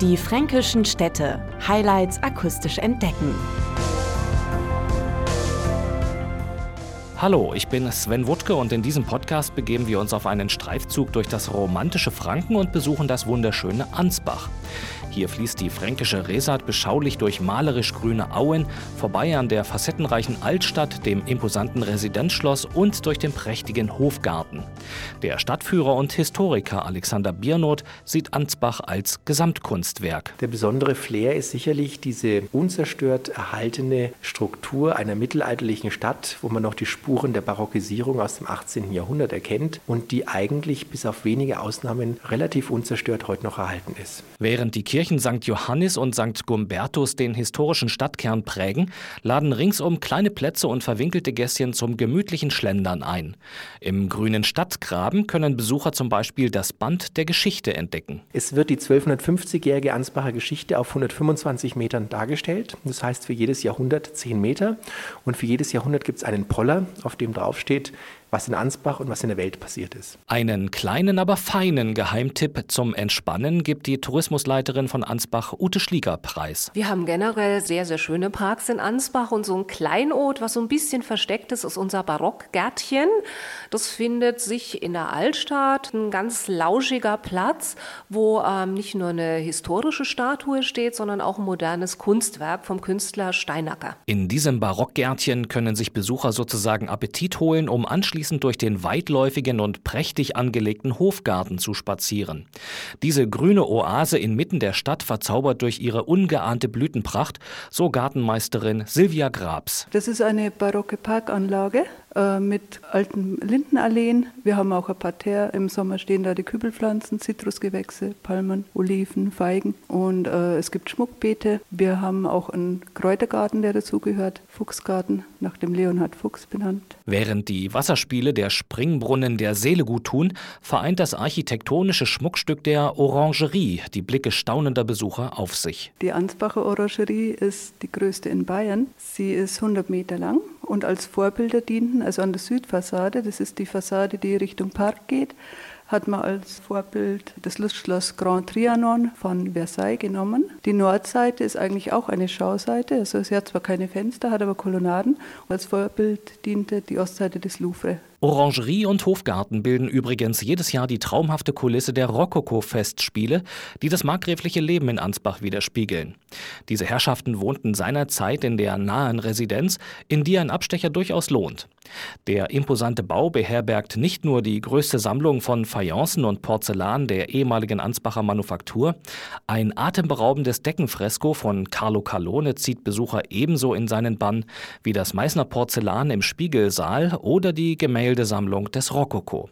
Die fränkischen Städte. Highlights akustisch entdecken. Hallo, ich bin Sven Wuttke und in diesem Podcast begeben wir uns auf einen Streifzug durch das romantische Franken und besuchen das wunderschöne Ansbach. Hier fließt die fränkische Resat beschaulich durch malerisch grüne Auen, vorbei an der facettenreichen Altstadt, dem imposanten Residenzschloss und durch den prächtigen Hofgarten. Der Stadtführer und Historiker Alexander Biernot sieht Ansbach als Gesamtkunstwerk. Der besondere Flair ist sicherlich diese unzerstört erhaltene Struktur einer mittelalterlichen Stadt, wo man noch die Spuren der Barockisierung aus dem 18. Jahrhundert erkennt und die eigentlich bis auf wenige Ausnahmen relativ unzerstört heute noch erhalten ist. Während die Kirche Kirchen St. Johannis und St. Gumbertus den historischen Stadtkern prägen, laden ringsum kleine Plätze und verwinkelte Gässchen zum gemütlichen Schlendern ein. Im grünen Stadtgraben können Besucher zum Beispiel das Band der Geschichte entdecken. Es wird die 1250-jährige Ansbacher Geschichte auf 125 Metern dargestellt. Das heißt für jedes Jahrhundert 10 Meter. Und für jedes Jahrhundert gibt es einen Poller, auf dem draufsteht, was in Ansbach und was in der Welt passiert ist. Einen kleinen, aber feinen Geheimtipp zum Entspannen gibt die Tourismusleiterin von Ansbach, Ute Schlieger, preis. Wir haben generell sehr, sehr schöne Parks in Ansbach und so ein Kleinod, was so ein bisschen versteckt ist, ist unser Barockgärtchen. Das findet sich in der Altstadt, ein ganz lauschiger Platz, wo ähm, nicht nur eine historische Statue steht, sondern auch ein modernes Kunstwerk vom Künstler Steinacker. In diesem Barockgärtchen können sich Besucher sozusagen Appetit holen, um anschließend anschließend durch den weitläufigen und prächtig angelegten Hofgarten zu spazieren. Diese grüne Oase inmitten der Stadt verzaubert durch ihre ungeahnte Blütenpracht, so Gartenmeisterin Silvia Grabs. Das ist eine barocke Parkanlage mit alten Lindenalleen. Wir haben auch ein Parterre. Im Sommer stehen da die Kübelpflanzen, Zitrusgewächse, Palmen, Oliven, Feigen und äh, es gibt Schmuckbeete. Wir haben auch einen Kräutergarten, der dazugehört, Fuchsgarten, nach dem Leonhard Fuchs benannt. Während die Wasserspiele der Springbrunnen der Seele gut tun, vereint das architektonische Schmuckstück der Orangerie die Blicke staunender Besucher auf sich. Die Ansbacher Orangerie ist die größte in Bayern. Sie ist 100 Meter lang und als Vorbilder dienten, also an der Südfassade, das ist die Fassade, die Richtung Park geht, hat man als Vorbild das Lustschloss Grand Trianon von Versailles genommen. Die Nordseite ist eigentlich auch eine Schauseite, also sie hat zwar keine Fenster, hat aber Kolonnaden. Und als Vorbild diente die Ostseite des Louvre. Orangerie und Hofgarten bilden übrigens jedes Jahr die traumhafte Kulisse der Rokoko-Festspiele, die das markgräfliche Leben in Ansbach widerspiegeln. Diese Herrschaften wohnten seinerzeit in der nahen Residenz, in die ein Abstecher durchaus lohnt. Der imposante Bau beherbergt nicht nur die größte Sammlung von Fayencen und Porzellan der ehemaligen Ansbacher Manufaktur, ein atemberaubendes Deckenfresko von Carlo Calone zieht Besucher ebenso in seinen Bann wie das Meißner Porzellan im Spiegelsaal oder die Gemälde Gemäldesammlung des Rokoko.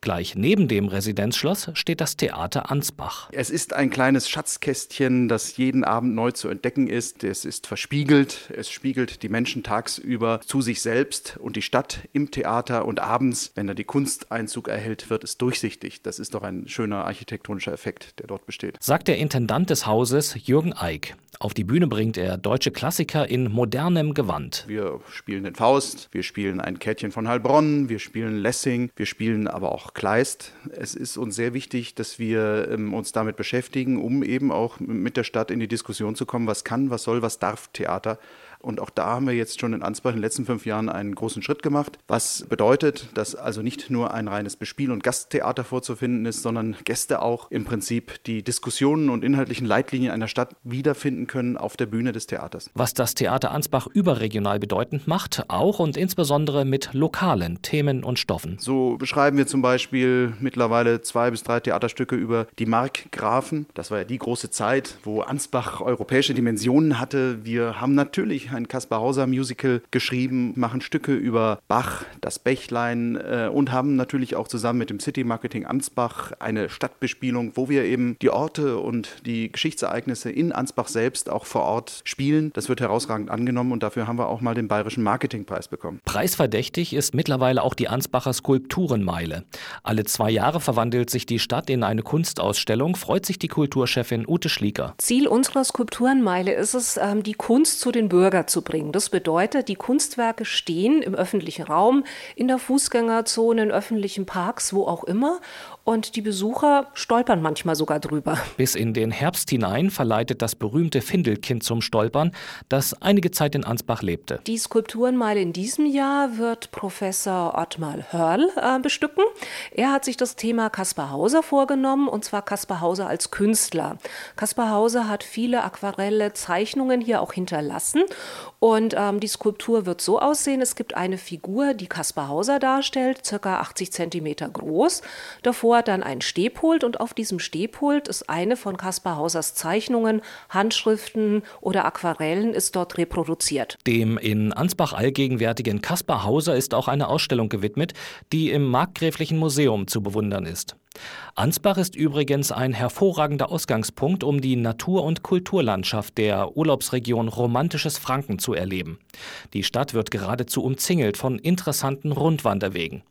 Gleich neben dem Residenzschloss steht das Theater Ansbach. Es ist ein kleines Schatzkästchen, das jeden Abend neu zu entdecken ist. Es ist verspiegelt. Es spiegelt die Menschen tagsüber zu sich selbst und die Stadt im Theater. Und abends, wenn da die Kunst Einzug erhält, wird es durchsichtig. Das ist doch ein schöner architektonischer Effekt, der dort besteht. Sagt der Intendant des Hauses, Jürgen Eick. Auf die Bühne bringt er deutsche Klassiker in modernem Gewand. Wir spielen den Faust, wir spielen ein Kettchen von Heilbronn, wir spielen Lessing, wir spielen aber auch Kleist. Es ist uns sehr wichtig, dass wir ähm, uns damit beschäftigen, um eben auch mit der Stadt in die Diskussion zu kommen, was kann, was soll, was darf Theater. Und auch da haben wir jetzt schon in Ansbach in den letzten fünf Jahren einen großen Schritt gemacht, was bedeutet, dass also nicht nur ein reines Bespiel- und Gasttheater vorzufinden ist, sondern Gäste auch im Prinzip die Diskussionen und inhaltlichen Leitlinien einer Stadt wiederfinden können auf der Bühne des Theaters. Was das Theater Ansbach überregional bedeutend macht, auch und insbesondere mit lokalen Themen und Stoffen. So beschreiben wir zum Beispiel mittlerweile zwei bis drei Theaterstücke über die Markgrafen. Das war ja die große Zeit, wo Ansbach europäische Dimensionen hatte. Wir haben natürlich ein Kaspar Hauser Musical geschrieben, machen Stücke über Bach, das Bächlein äh, und haben natürlich auch zusammen mit dem City Marketing Ansbach eine Stadtbespielung, wo wir eben die Orte und die Geschichtsereignisse in Ansbach selbst auch vor Ort spielen. Das wird herausragend angenommen und dafür haben wir auch mal den Bayerischen Marketingpreis bekommen. Preisverdächtig ist mittlerweile auch die Ansbacher Skulpturenmeile. Alle zwei Jahre verwandelt sich die Stadt in eine Kunstausstellung, freut sich die Kulturchefin Ute Schlieker. Ziel unserer Skulpturenmeile ist es, ähm, die Kunst zu den Bürgern bringen. Das bedeutet, die Kunstwerke stehen im öffentlichen Raum, in der Fußgängerzone, in öffentlichen Parks, wo auch immer. Und die Besucher stolpern manchmal sogar drüber. Bis in den Herbst hinein verleitet das berühmte Findelkind zum Stolpern, das einige Zeit in Ansbach lebte. Die Skulpturenmeile in diesem Jahr wird Professor Ottmar Hörl äh, bestücken. Er hat sich das Thema Kaspar Hauser vorgenommen, und zwar Kaspar Hauser als Künstler. Kaspar Hauser hat viele Aquarelle, Zeichnungen hier auch hinterlassen und ähm, die Skulptur wird so aussehen, es gibt eine Figur, die Kaspar Hauser darstellt, circa 80 Zentimeter groß. Davor dann ein Stehpult und auf diesem Stehpult ist eine von Kaspar Hausers Zeichnungen, Handschriften oder Aquarellen ist dort reproduziert. Dem in Ansbach allgegenwärtigen Kaspar Hauser ist auch eine Ausstellung gewidmet, die im Markgräflichen Museum zu bewundern ist. Ansbach ist übrigens ein hervorragender Ausgangspunkt, um die Natur- und Kulturlandschaft der Urlaubsregion Romantisches Franken zu erleben. Die Stadt wird geradezu umzingelt von interessanten Rundwanderwegen.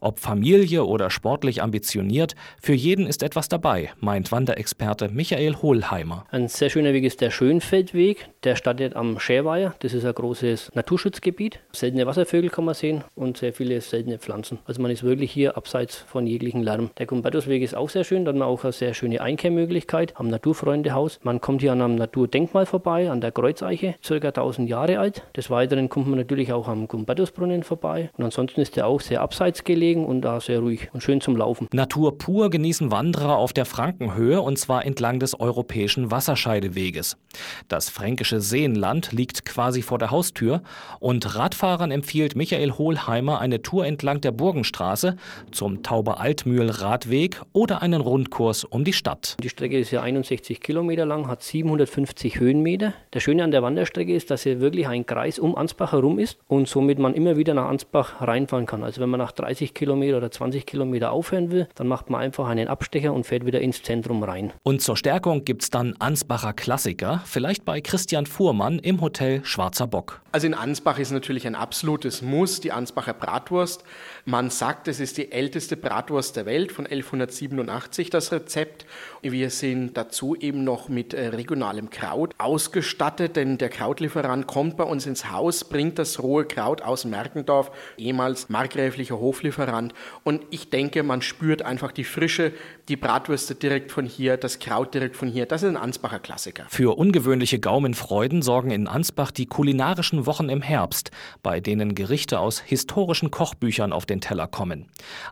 Ob Familie oder sportlich ambitioniert, für jeden ist etwas dabei, meint Wanderexperte Michael Hohlheimer. Ein sehr schöner Weg ist der Schönfeldweg, der startet am Schärweiher. Das ist ein großes Naturschutzgebiet. Seltene Wasservögel kann man sehen und sehr viele seltene Pflanzen. Also man ist wirklich hier abseits von jeglichen Lärm. Der Gumbertusweg ist auch sehr schön, da hat man auch eine sehr schöne Einkehrmöglichkeit am Naturfreundehaus. Man kommt hier an einem Naturdenkmal vorbei, an der Kreuzeiche, circa 1000 Jahre alt. Des Weiteren kommt man natürlich auch am Gumbertusbrunnen vorbei. Und ansonsten ist der auch sehr abseits gelegen und da sehr ruhig und schön zum Laufen. Natur pur genießen Wanderer auf der Frankenhöhe und zwar entlang des europäischen Wasserscheideweges. Das fränkische Seenland liegt quasi vor der Haustür und Radfahrern empfiehlt Michael Hohlheimer eine Tour entlang der Burgenstraße zum Tauber Altmühl Radweg oder einen Rundkurs um die Stadt. Die Strecke ist ja 61 Kilometer lang, hat 750 Höhenmeter. Der Schöne an der Wanderstrecke ist, dass sie wirklich ein Kreis um Ansbach herum ist und somit man immer wieder nach Ansbach reinfahren kann. Also wenn man nach 30 Kilometer oder 20 Kilometer aufhören will, dann macht man einfach einen Abstecher und fährt wieder ins Zentrum rein. Und zur Stärkung gibt es dann Ansbacher Klassiker, vielleicht bei Christian Fuhrmann im Hotel Schwarzer Bock. Also in Ansbach ist natürlich ein absolutes Muss die Ansbacher Bratwurst. Man sagt, es ist die älteste Bratwurst der Welt von 1187 das Rezept. Wir sind dazu eben noch mit äh, regionalem Kraut ausgestattet, denn der Krautlieferant kommt bei uns ins Haus, bringt das rohe Kraut aus Merkendorf, ehemals markgräflicher Hoflieferant. Und ich denke, man spürt einfach die Frische, die Bratwürste direkt von hier, das Kraut direkt von hier. Das ist ein Ansbacher Klassiker. Für ungewöhnliche Gaumenfreuden sorgen in Ansbach die kulinarischen Wochen im Herbst, bei denen Gerichte aus historischen Kochbüchern auf den Teller kommen.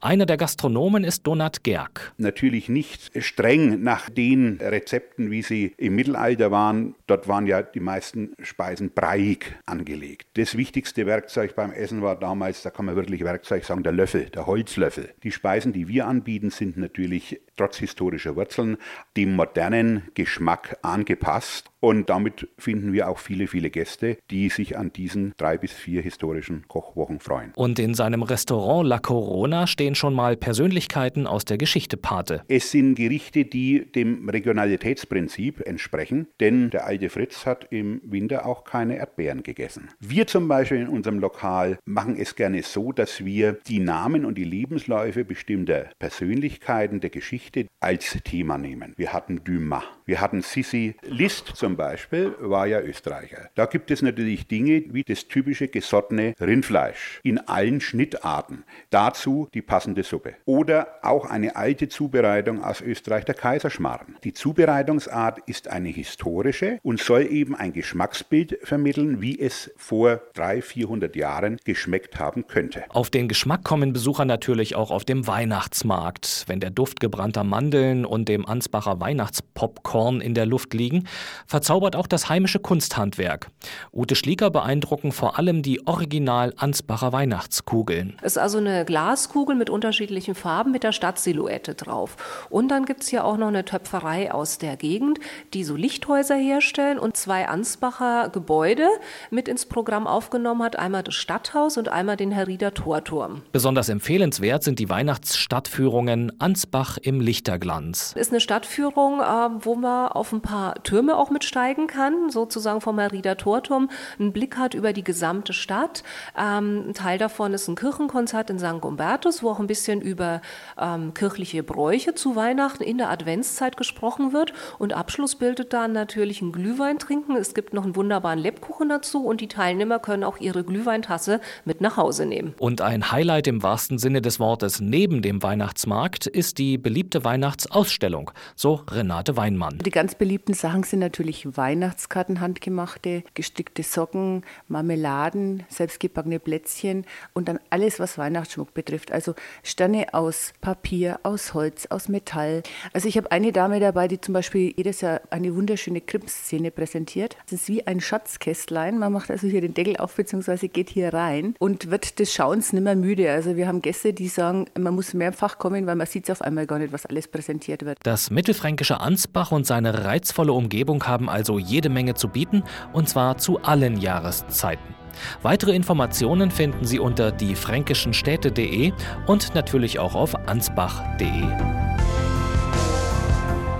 Einer der Gastronomen ist Donat Gerg. Natürlich nicht streng nach den Rezepten, wie sie im Mittelalter waren. Dort waren ja die meisten Speisen breiig angelegt. Das wichtigste Werkzeug beim Essen war damals, da kann man wirklich Werkzeug sagen, der Löffel, der Holzlöffel. Die Speisen, die wir anbieten, sind natürlich trotz historischer Wurzeln dem modernen Geschmack angepasst. Und damit finden wir auch viele, viele Gäste, die sich an diesen drei bis vier historischen Kochwochen freuen. Und in seinem Restaurant La Corona stehen schon mal Persönlichkeiten aus der Geschichte Pate. Es sind Gerichte, die dem Regionalitätsprinzip entsprechen, denn der alte Fritz hat im Winter auch keine Erdbeeren gegessen. Wir zum Beispiel in unserem Lokal machen es gerne so, dass wir die Namen und die Lebensläufe bestimmter Persönlichkeiten der Geschichte als Thema nehmen. Wir hatten Dumas, wir hatten Sissi List zum Beispiel war ja Österreicher. Da gibt es natürlich Dinge wie das typische gesottene Rindfleisch in allen Schnittarten. Dazu die passende Suppe. Oder auch eine alte Zubereitung aus Österreich, der Kaiserschmarrn. Die Zubereitungsart ist eine historische und soll eben ein Geschmacksbild vermitteln, wie es vor 300, 400 Jahren geschmeckt haben könnte. Auf den Geschmack kommen Besucher natürlich auch auf dem Weihnachtsmarkt. Wenn der Duft gebrannter Mandeln und dem Ansbacher Weihnachtspopcorn in der Luft liegen, verzaubert auch das heimische Kunsthandwerk. Ute Schlieker beeindrucken vor allem die Original Ansbacher Weihnachtskugeln. Es ist also eine Glaskugel mit unterschiedlichen Farben mit der Stadtsilhouette drauf. Und dann gibt es hier auch noch eine Töpferei aus der Gegend, die so Lichthäuser herstellen und zwei Ansbacher Gebäude mit ins Programm aufgenommen hat. Einmal das Stadthaus und einmal den Herrieder Torturm. Besonders empfehlenswert sind die Weihnachtsstadtführungen Ansbach im Lichterglanz. Ist eine Stadtführung, äh, wo man auf ein paar Türme auch mitsteigen kann, sozusagen vom Merida Torturm, einen Blick hat über die gesamte Stadt. Ähm, ein Teil davon ist ein Kirchenkonzert in St. Umbertus, wo auch ein bisschen über ähm, kirchliche Bräuche zu Weihnachten in der Adventszeit gesprochen wird. Und Abschluss bildet dann natürlich ein Glühwein trinken. Es gibt noch einen wunderbaren Lebkuchen dazu und die Teilnehmer können auch ihre Glühweintasse mit nach Hause nehmen. Und ein Highlight im wahrsten Sinne des Wortes neben dem Weihnachtsmarkt ist die beliebte Weihnachtsausstellung, so Renate Weinmann. Die ganz beliebten Sachen sind natürlich Weihnachtskarten, handgemachte, gestickte Socken, Marmeladen, selbstgebackene Plätzchen und dann alles, was Weihnachtsschmuck betrifft. Also Sterne aus Papier, aus Holz, aus Metall. Also ich habe eine Dame dabei, die zum Beispiel jedes Jahr eine wunderschöne Krimszene präsentiert. Das ist wie ein Schatzkästlein. Man macht also hier den Deckel auf bzw. geht hier rein und wird des Schauens nimmer müde. Also wir haben Gäste, die sagen, man muss mehrfach kommen, weil man sieht es auf einmal gar nicht, was alles präsentiert wird. Das mittelfränkische Ansbach und seine reizvolle Umgebung haben also jede Menge zu bieten und zwar zu allen Jahreszeiten. Weitere Informationen finden Sie unter diefränkischenstädte.de und natürlich auch auf ansbach.de.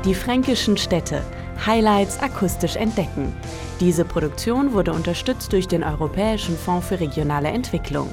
Die fränkischen Städte. Highlights akustisch entdecken. Diese Produktion wurde unterstützt durch den Europäischen Fonds für regionale Entwicklung.